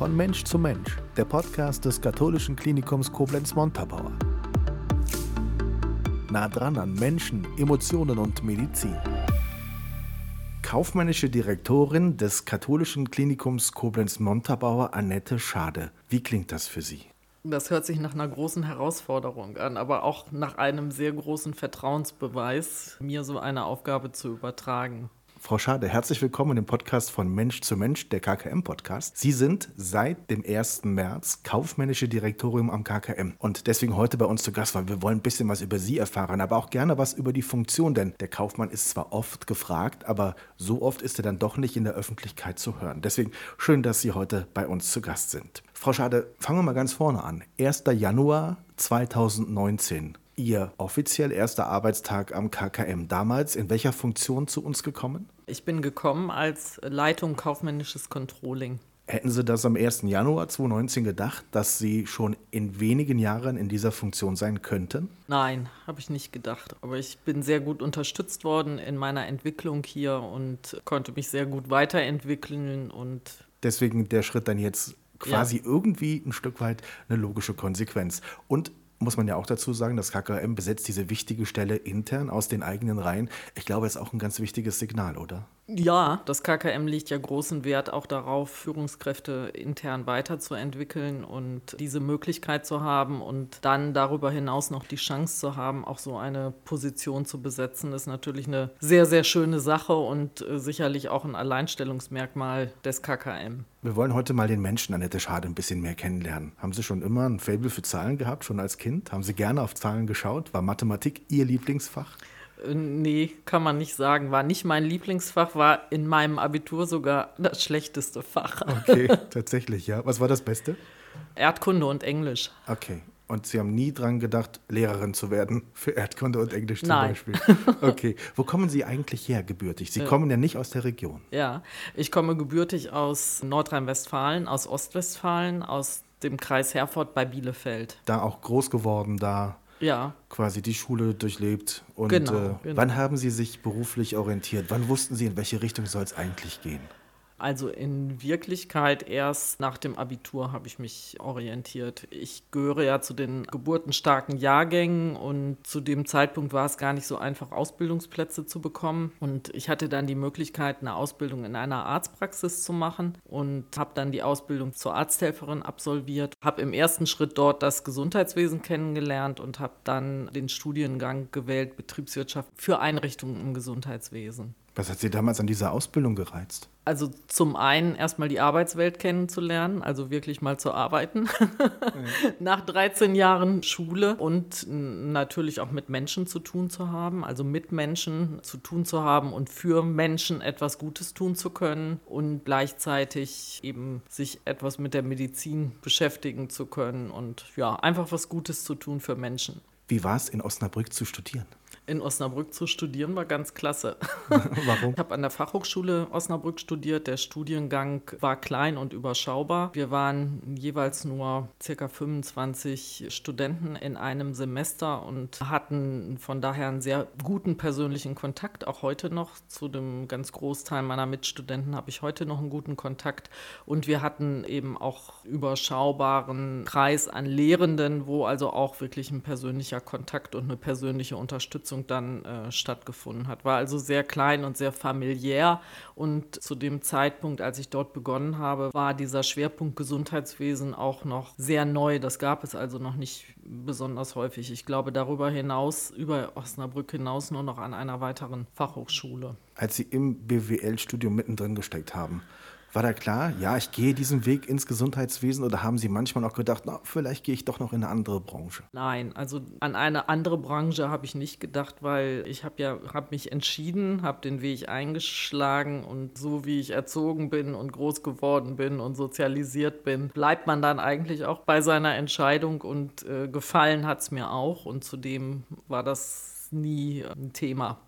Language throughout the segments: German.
Von Mensch zu Mensch, der Podcast des katholischen Klinikums Koblenz-Montabaur. Nah dran an Menschen, Emotionen und Medizin. Kaufmännische Direktorin des katholischen Klinikums Koblenz-Montabaur, Annette Schade. Wie klingt das für Sie? Das hört sich nach einer großen Herausforderung an, aber auch nach einem sehr großen Vertrauensbeweis, mir so eine Aufgabe zu übertragen. Frau Schade, herzlich willkommen im Podcast von Mensch zu Mensch, der KKM-Podcast. Sie sind seit dem 1. März kaufmännische Direktorin am KKM und deswegen heute bei uns zu Gast, weil wir wollen ein bisschen was über Sie erfahren, aber auch gerne was über die Funktion, denn der Kaufmann ist zwar oft gefragt, aber so oft ist er dann doch nicht in der Öffentlichkeit zu hören. Deswegen schön, dass Sie heute bei uns zu Gast sind. Frau Schade, fangen wir mal ganz vorne an. 1. Januar 2019. Ihr offiziell erster Arbeitstag am KKM. Damals in welcher Funktion zu uns gekommen? Ich bin gekommen als Leitung kaufmännisches Controlling. Hätten Sie das am 1. Januar 2019 gedacht, dass Sie schon in wenigen Jahren in dieser Funktion sein könnten? Nein, habe ich nicht gedacht. Aber ich bin sehr gut unterstützt worden in meiner Entwicklung hier und konnte mich sehr gut weiterentwickeln und Deswegen der Schritt dann jetzt quasi ja. irgendwie ein Stück weit eine logische Konsequenz. Und muss man ja auch dazu sagen, das KKM besetzt diese wichtige Stelle intern aus den eigenen Reihen. Ich glaube, das ist auch ein ganz wichtiges Signal, oder? Ja, das KKM legt ja großen Wert auch darauf, Führungskräfte intern weiterzuentwickeln und diese Möglichkeit zu haben und dann darüber hinaus noch die Chance zu haben, auch so eine Position zu besetzen, ist natürlich eine sehr, sehr schöne Sache und äh, sicherlich auch ein Alleinstellungsmerkmal des KKM. Wir wollen heute mal den Menschen Annette Schade ein bisschen mehr kennenlernen. Haben Sie schon immer ein Faible für Zahlen gehabt, schon als Kind? Haben Sie gerne auf Zahlen geschaut? War Mathematik Ihr Lieblingsfach? Äh, nee, kann man nicht sagen. War nicht mein Lieblingsfach, war in meinem Abitur sogar das schlechteste Fach. Okay, tatsächlich, ja. Was war das Beste? Erdkunde und Englisch. Okay. Und Sie haben nie dran gedacht, Lehrerin zu werden für Erdkunde und Englisch zum Nein. Beispiel? Okay. Wo kommen Sie eigentlich her, gebürtig? Sie kommen ja nicht aus der Region. Ja, ich komme gebürtig aus Nordrhein-Westfalen, aus Ostwestfalen, aus dem Kreis Herford bei Bielefeld. Da auch groß geworden, da ja. quasi die Schule durchlebt. Und Genau, äh, genau. wann haben Sie sich beruflich orientiert? Wann wussten Sie, in welche Richtung soll es eigentlich gehen? Also in Wirklichkeit erst nach dem Abitur habe ich mich orientiert. Ich gehöre ja zu den geburtenstarken Jahrgängen und zu dem Zeitpunkt war es gar nicht so einfach, Ausbildungsplätze zu bekommen. Und ich hatte dann die Möglichkeit, eine Ausbildung in einer Arztpraxis zu machen und habe dann die Ausbildung zur Arzthelferin absolviert. Habe im ersten Schritt dort das Gesundheitswesen kennengelernt und habe dann den Studiengang gewählt, Betriebswirtschaft für Einrichtungen im Gesundheitswesen. Was hat Sie damals an dieser Ausbildung gereizt? Also zum einen erstmal die Arbeitswelt kennenzulernen, also wirklich mal zu arbeiten. Nach 13 Jahren Schule und natürlich auch mit Menschen zu tun zu haben, also mit Menschen zu tun zu haben und für Menschen etwas Gutes tun zu können und gleichzeitig eben sich etwas mit der Medizin beschäftigen zu können und ja, einfach was Gutes zu tun für Menschen. Wie war es, in Osnabrück zu studieren? In Osnabrück zu studieren war ganz klasse. Warum? Ich habe an der Fachhochschule Osnabrück studiert. Der Studiengang war klein und überschaubar. Wir waren jeweils nur circa 25 Studenten in einem Semester und hatten von daher einen sehr guten persönlichen Kontakt. Auch heute noch zu dem ganz Großteil meiner Mitstudenten habe ich heute noch einen guten Kontakt. Und wir hatten eben auch überschaubaren Kreis an Lehrenden, wo also auch wirklich ein persönlicher Kontakt und eine persönliche Unterstützung dann äh, stattgefunden hat. War also sehr klein und sehr familiär. Und zu dem Zeitpunkt, als ich dort begonnen habe, war dieser Schwerpunkt Gesundheitswesen auch noch sehr neu. Das gab es also noch nicht besonders häufig. Ich glaube darüber hinaus, über Osnabrück hinaus, nur noch an einer weiteren Fachhochschule. Als Sie im BWL-Studium mittendrin gesteckt haben, war da klar, ja, ich gehe diesen Weg ins Gesundheitswesen oder haben Sie manchmal auch gedacht, na, vielleicht gehe ich doch noch in eine andere Branche? Nein, also an eine andere Branche habe ich nicht gedacht, weil ich habe ja habe mich entschieden, habe den Weg eingeschlagen und so wie ich erzogen bin und groß geworden bin und sozialisiert bin, bleibt man dann eigentlich auch bei seiner Entscheidung und äh, gefallen hat es mir auch und zudem war das nie ein Thema.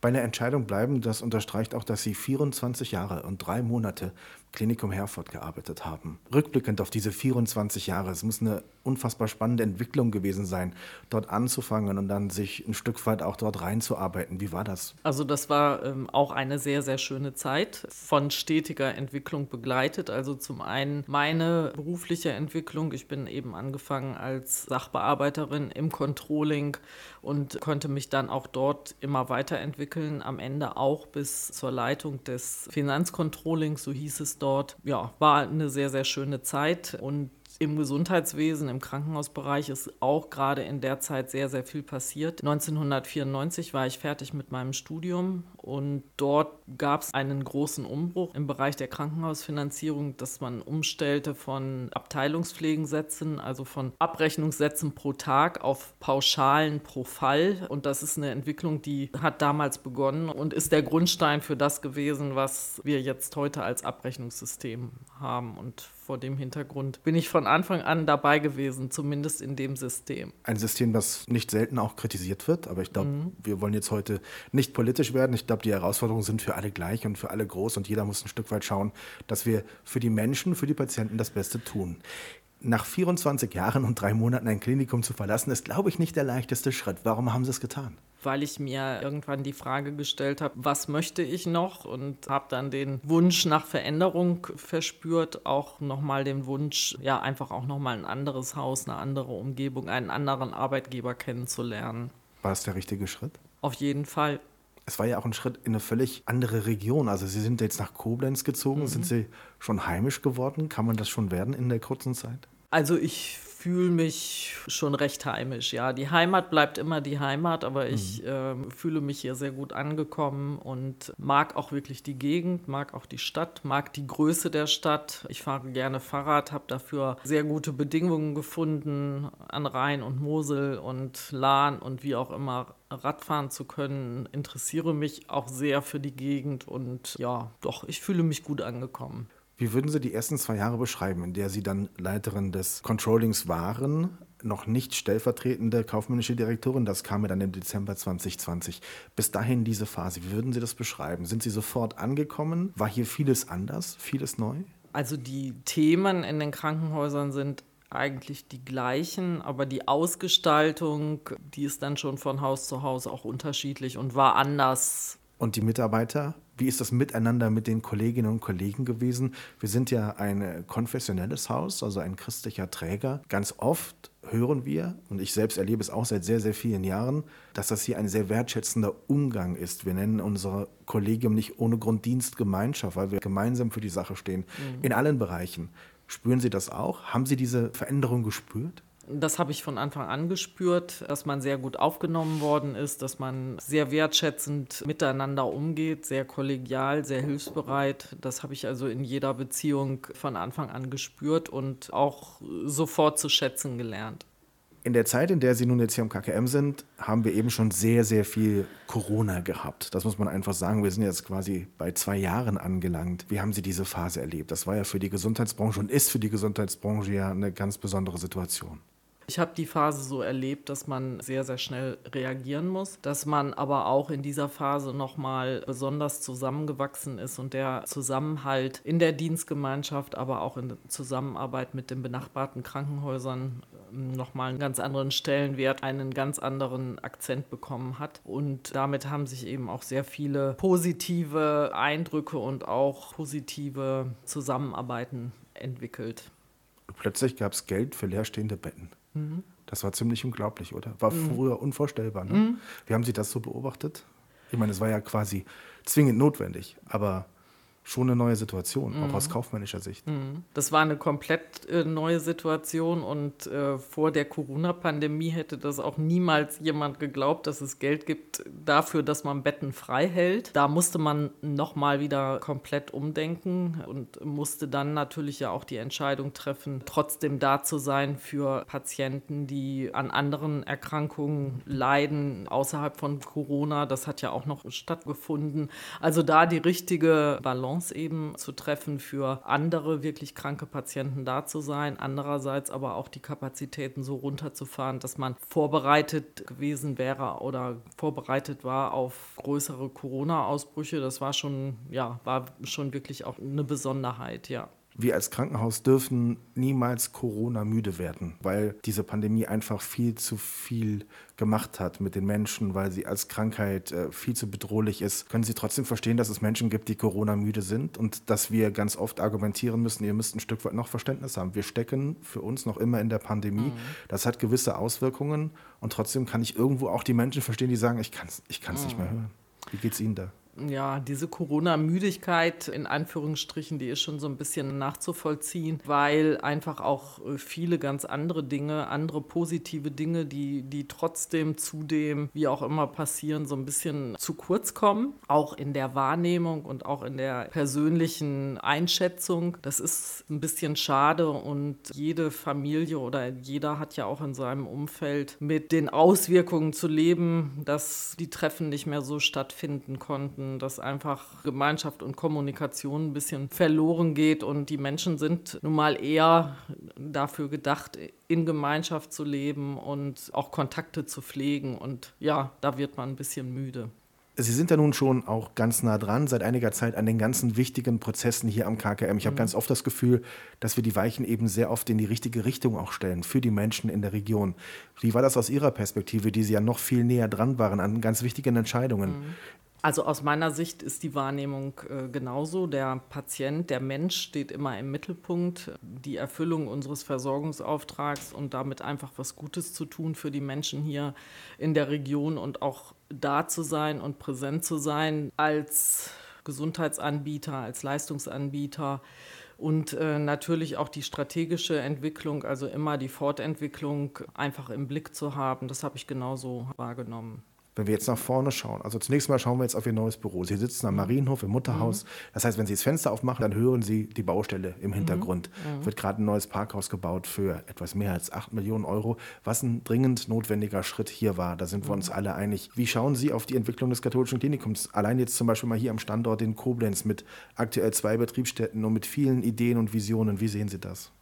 Bei einer Entscheidung bleiben, das unterstreicht auch, dass Sie 24 Jahre und drei Monate Klinikum Herford gearbeitet haben. Rückblickend auf diese 24 Jahre, es muss eine unfassbar spannende Entwicklung gewesen sein, dort anzufangen und dann sich ein Stück weit auch dort reinzuarbeiten. Wie war das? Also das war ähm, auch eine sehr, sehr schöne Zeit, von stetiger Entwicklung begleitet. Also zum einen meine berufliche Entwicklung. Ich bin eben angefangen als Sachbearbeiterin im Controlling und konnte mich dann auch dort immer weiterentwickeln. Am Ende auch bis zur Leitung des Finanzcontrollings, so hieß es dort. Ja, war eine sehr, sehr schöne Zeit und im Gesundheitswesen, im Krankenhausbereich ist auch gerade in der Zeit sehr, sehr viel passiert. 1994 war ich fertig mit meinem Studium und dort gab es einen großen Umbruch im Bereich der Krankenhausfinanzierung, dass man umstellte von Abteilungspflegensätzen, also von Abrechnungssätzen pro Tag auf Pauschalen pro Fall. Und das ist eine Entwicklung, die hat damals begonnen und ist der Grundstein für das gewesen, was wir jetzt heute als Abrechnungssystem haben. Und vor dem Hintergrund bin ich von Anfang an dabei gewesen, zumindest in dem System. Ein System, das nicht selten auch kritisiert wird, aber ich glaube, mhm. wir wollen jetzt heute nicht politisch werden. Ich glaube, die Herausforderungen sind für alle gleich und für alle groß und jeder muss ein Stück weit schauen, dass wir für die Menschen, für die Patienten das Beste tun nach 24 Jahren und drei Monaten ein Klinikum zu verlassen, ist, glaube ich, nicht der leichteste Schritt. Warum haben Sie es getan? Weil ich mir irgendwann die Frage gestellt habe, was möchte ich noch? Und habe dann den Wunsch nach Veränderung verspürt, auch nochmal den Wunsch, ja, einfach auch nochmal ein anderes Haus, eine andere Umgebung, einen anderen Arbeitgeber kennenzulernen. War es der richtige Schritt? Auf jeden Fall. Es war ja auch ein Schritt in eine völlig andere Region. Also Sie sind jetzt nach Koblenz gezogen. Mhm. Sind Sie schon heimisch geworden? Kann man das schon werden in der kurzen Zeit? Also ich fühle mich schon recht heimisch. Ja, die Heimat bleibt immer die Heimat, aber ich mhm. äh, fühle mich hier sehr gut angekommen und mag auch wirklich die Gegend, mag auch die Stadt, mag die Größe der Stadt. Ich fahre gerne Fahrrad, habe dafür sehr gute Bedingungen gefunden, an Rhein und Mosel und Lahn und wie auch immer Radfahren zu können, interessiere mich auch sehr für die Gegend und ja, doch, ich fühle mich gut angekommen. Wie würden Sie die ersten zwei Jahre beschreiben, in der Sie dann Leiterin des Controllings waren? Noch nicht stellvertretende kaufmännische Direktorin, das kam ja dann im Dezember 2020. Bis dahin diese Phase, wie würden Sie das beschreiben? Sind Sie sofort angekommen? War hier vieles anders, vieles neu? Also die Themen in den Krankenhäusern sind eigentlich die gleichen, aber die Ausgestaltung, die ist dann schon von Haus zu Haus auch unterschiedlich und war anders. Und die Mitarbeiter? Wie ist das Miteinander mit den Kolleginnen und Kollegen gewesen? Wir sind ja ein konfessionelles Haus, also ein christlicher Träger. Ganz oft hören wir, und ich selbst erlebe es auch seit sehr, sehr vielen Jahren, dass das hier ein sehr wertschätzender Umgang ist. Wir nennen unser Kollegium nicht ohne Grund Dienstgemeinschaft, weil wir gemeinsam für die Sache stehen, mhm. in allen Bereichen. Spüren Sie das auch? Haben Sie diese Veränderung gespürt? Das habe ich von Anfang an gespürt, dass man sehr gut aufgenommen worden ist, dass man sehr wertschätzend miteinander umgeht, sehr kollegial, sehr hilfsbereit. Das habe ich also in jeder Beziehung von Anfang an gespürt und auch sofort zu schätzen gelernt. In der Zeit, in der Sie nun jetzt hier am KKM sind, haben wir eben schon sehr, sehr viel Corona gehabt. Das muss man einfach sagen. Wir sind jetzt quasi bei zwei Jahren angelangt. Wie haben Sie diese Phase erlebt? Das war ja für die Gesundheitsbranche und ist für die Gesundheitsbranche ja eine ganz besondere Situation. Ich habe die Phase so erlebt, dass man sehr, sehr schnell reagieren muss, dass man aber auch in dieser Phase nochmal besonders zusammengewachsen ist und der Zusammenhalt in der Dienstgemeinschaft, aber auch in Zusammenarbeit mit den benachbarten Krankenhäusern ähm, nochmal einen ganz anderen Stellenwert, einen ganz anderen Akzent bekommen hat. Und damit haben sich eben auch sehr viele positive Eindrücke und auch positive Zusammenarbeiten entwickelt. Plötzlich gab es Geld für leerstehende Betten. Mhm. Das war ziemlich unglaublich, oder? War mhm. früher unvorstellbar. Ne? Mhm. Wie haben Sie das so beobachtet? Ich meine, es war ja quasi zwingend notwendig, aber schon eine neue Situation, mhm. auch aus kaufmännischer Sicht. Mhm. Das war eine komplett äh, neue Situation und äh, vor der Corona-Pandemie hätte das auch niemals jemand geglaubt, dass es Geld gibt dafür, dass man Betten frei hält. Da musste man nochmal wieder komplett umdenken und musste dann natürlich ja auch die Entscheidung treffen, trotzdem da zu sein für Patienten, die an anderen Erkrankungen leiden, außerhalb von Corona. Das hat ja auch noch stattgefunden. Also da die richtige Balance Balance eben zu treffen, für andere wirklich kranke Patienten da zu sein, andererseits aber auch die Kapazitäten so runterzufahren, dass man vorbereitet gewesen wäre oder vorbereitet war auf größere Corona-Ausbrüche. Das war schon, ja, war schon wirklich auch eine Besonderheit, ja wir als Krankenhaus dürfen niemals Corona müde werden, weil diese Pandemie einfach viel zu viel gemacht hat mit den Menschen, weil sie als Krankheit äh, viel zu bedrohlich ist. Können Sie trotzdem verstehen, dass es Menschen gibt, die Corona müde sind und dass wir ganz oft argumentieren müssen, ihr müsst ein Stück weit noch Verständnis haben. Wir stecken für uns noch immer in der Pandemie. Mhm. Das hat gewisse Auswirkungen und trotzdem kann ich irgendwo auch die Menschen verstehen, die sagen, ich kann es ich kann's mhm. nicht mehr hören. Wie geht es Ihnen da? Ja, diese Corona-Müdigkeit in Anführungsstrichen, die ist schon so ein bisschen nachzuvollziehen, weil einfach auch äh, viele ganz andere Dinge, andere positive Dinge, die, die trotzdem zudem, wie auch immer passieren, so ein bisschen zu kurz kommen, auch in der Wahrnehmung und auch in der persönlichen Einschätzung. Das ist ein bisschen schade und jede Familie oder jeder hat ja auch in seinem Umfeld mit den Auswirkungen zu leben, dass die Treffen nicht mehr so stattfinden konnten dass einfach Gemeinschaft und Kommunikation ein bisschen verloren geht und die Menschen sind nun mal eher dafür gedacht, in Gemeinschaft zu leben und auch Kontakte zu pflegen und ja, da wird man ein bisschen müde. Sie sind ja nun schon auch ganz nah dran, seit einiger Zeit an den ganzen wichtigen Prozessen hier am KKM. Ich habe mhm. ganz oft das Gefühl, dass wir die Weichen eben sehr oft in die richtige Richtung auch stellen für die Menschen in der Region. Wie war das aus Ihrer Perspektive, die Sie ja noch viel näher dran waren an ganz wichtigen Entscheidungen? Mhm. Also aus meiner Sicht ist die Wahrnehmung äh, genauso. Der Patient, der Mensch steht immer im Mittelpunkt. Die Erfüllung unseres Versorgungsauftrags und damit einfach was Gutes zu tun für die Menschen hier in der Region und auch da zu sein und präsent zu sein als Gesundheitsanbieter, als Leistungsanbieter und äh, natürlich auch die strategische Entwicklung, also immer die Fortentwicklung einfach im Blick zu haben. Das habe ich genauso wahrgenommen. Wenn wir jetzt nach vorne schauen, also zunächst mal schauen wir jetzt auf Ihr neues Büro. Sie sitzen am mhm. Marienhof im Mutterhaus. Mhm. Das heißt, wenn Sie das Fenster aufmachen, dann hören Sie die Baustelle im Hintergrund. Mhm. mhm. Wird gerade ein neues Parkhaus gebaut für etwas mehr als 8 Millionen Euro, was ein dringend notwendiger Schritt hier war. Da sind wir uns mhm. alle einig. Wie schauen Sie auf die Entwicklung des katholischen Klinikums? Allein jetzt zum Beispiel mal hier am Standort in Koblenz mit aktuell zwei Betriebsstätten und mit vielen Ideen und Visionen. Wie sehen Sie das?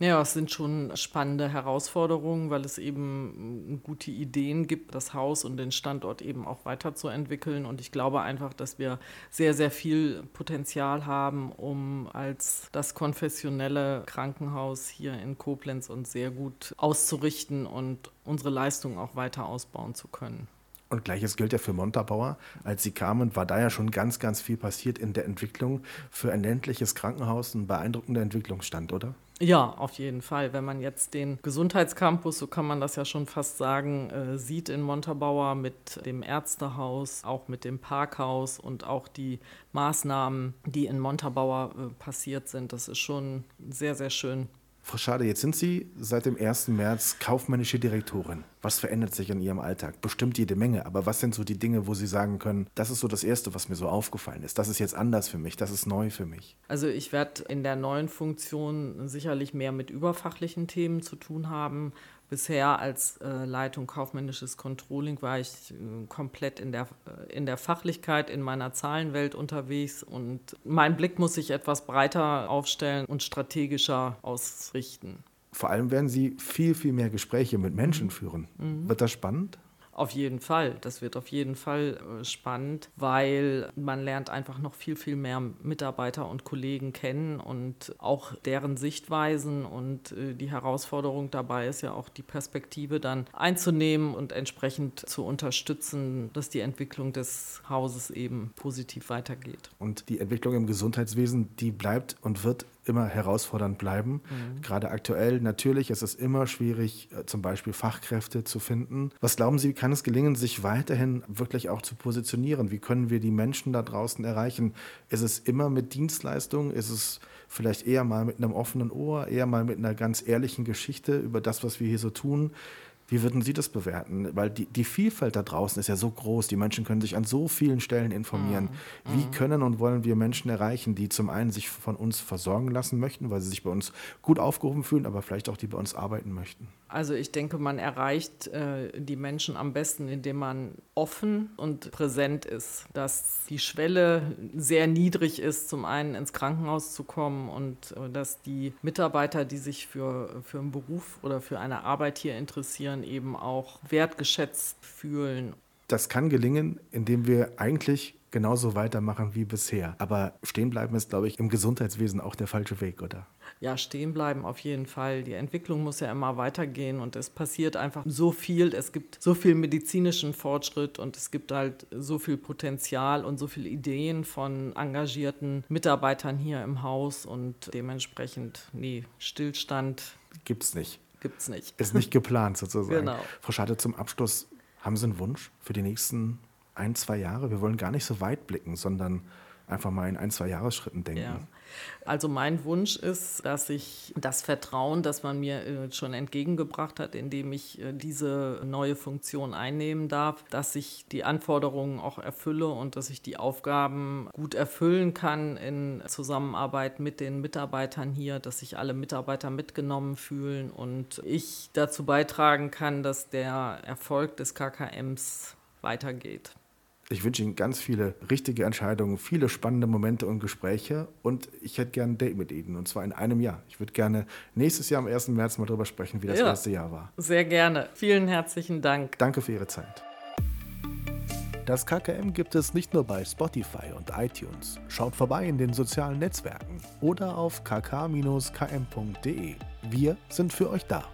Ja, es sind schon spannende Herausforderungen, weil es eben gute Ideen gibt, das Haus und den Standort eben auch weiterzuentwickeln. Und ich glaube einfach, dass wir sehr, sehr viel Potenzial haben, um als das konfessionelle Krankenhaus hier in Koblenz uns sehr gut auszurichten und unsere Leistungen auch weiter ausbauen zu können. Und gleiches gilt ja für Montabaur. Als sie kamen, war da ja schon ganz, ganz viel passiert in der Entwicklung. Für ein ländliches Krankenhaus ein beeindruckender Entwicklungsstand, oder? Ja, auf jeden Fall. Wenn man jetzt den Gesundheitscampus, so kann man das ja schon fast sagen, äh, sieht in Montabaur mit dem Ärztehaus, auch mit dem Parkhaus und auch die Maßnahmen, die in Montabaur äh, passiert sind, das ist schon sehr, sehr schön Frau Schade, jetzt sind Sie seit dem 1. März kaufmännische Direktorin. Was verändert sich in Ihrem Alltag? Bestimmt jede Menge, aber was sind so die Dinge, wo Sie sagen können, das ist so das Erste, was mir so aufgefallen ist. Das ist jetzt anders für mich, das ist neu für mich. Also ich werde in der neuen Funktion sicherlich mehr mit überfachlichen Themen zu tun haben, Bisher als äh, Leitung kaufmännisches Controlling war ich äh, komplett in der, äh, in der Fachlichkeit, in meiner Zahlenwelt unterwegs und mein Blick muss sich etwas breiter aufstellen und strategischer ausrichten. Vor allem werden Sie viel, viel mehr Gespräche mit Menschen führen. Mhm. Wird das spannend? Auf jeden Fall. Das wird auf jeden Fall äh, spannend, weil man lernt einfach noch viel, viel mehr Mitarbeiter und Kollegen kennen und auch deren Sichtweisen. Und äh, die Herausforderung dabei ist ja auch die Perspektive dann einzunehmen und entsprechend zu unterstützen, dass die Entwicklung des Hauses eben positiv weitergeht. Und die Entwicklung im Gesundheitswesen, die bleibt und wird immer herausfordernd bleiben. Mhm. Gerade aktuell natürlich ist es immer schwierig, äh, zum Beispiel Fachkräfte zu finden. Was glauben Sie, wie kann es gelingen, sich weiterhin wirklich auch zu positionieren? Wie können wir die Menschen da draußen erreichen? Ist es immer mit Dienstleistungen? Ist es vielleicht eher mal mit einem offenen Ohr, eher mal mit einer ganz ehrlichen Geschichte über das, was wir hier so tun? Wie würden Sie das bewerten? Weil die, die Vielfalt da draußen ist ja so groß. Die Menschen können sich an so vielen Stellen informieren. Mhm. Wie mhm. können und wollen wir Menschen erreichen, die zum einen sich von uns versorgen lassen möchten, weil sie sich bei uns gut aufgehoben fühlen, aber vielleicht auch die bei uns arbeiten möchten? Also ich denke, man erreicht äh, die Menschen am besten, indem man offen und präsent ist. Dass die Schwelle sehr niedrig ist, zum einen ins Krankenhaus zu kommen und äh, dass die Mitarbeiter, die sich für, für einen Beruf oder für eine Arbeit hier interessieren, Kindern eben auch wertgeschätzt fühlen. Das kann gelingen, indem wir eigentlich genauso weitermachen wie bisher. Aber stehen bleiben ist, glaube ich, im Gesundheitswesen auch der falsche Weg, oder? Ja, stehen bleiben auf jeden Fall. Die Entwicklung muss ja immer weitergehen und es passiert einfach so viel. Es gibt so viel medizinischen Fortschritt und es gibt halt so viel Potenzial und so viele Ideen von engagierten Mitarbeitern hier im Haus und dementsprechend, nee, Stillstand gibt es nicht gibt es nicht. Ist nicht geplant sozusagen. Genau. Frau Schade, zum Abschluss, haben Sie einen Wunsch für die nächsten ein, zwei Jahre? Wir wollen gar nicht so weit blicken, sondern einfach mal in ein, zwei Jahresschritten denken. Ja. Also mein Wunsch ist, dass ich das Vertrauen, das man mir äh, schon entgegengebracht hat, indem ich äh, diese neue Funktion einnehmen darf, dass ich die Anforderungen auch erfülle und dass ich die Aufgaben gut erfüllen kann in Zusammenarbeit mit den Mitarbeitern hier, dass sich alle Mitarbeiter mitgenommen fühlen und ich dazu beitragen kann, dass der Erfolg des KKMs weitergeht. Ich wünsche Ihnen ganz viele richtige Entscheidungen, viele spannende Momente und Gespräche und ich hätte gerne ein Date mit Ihnen und zwar in einem Jahr. Ich würde gerne nächstes Jahr am 1. März mal darüber sprechen, wie das ja, erste Jahr war. Sehr gerne. Vielen herzlichen Dank. Danke für Ihre Zeit. Das KKM gibt es nicht nur bei Spotify und iTunes. Schaut vorbei in den sozialen Netzwerken oder auf kk-km.de. Wir sind für euch da.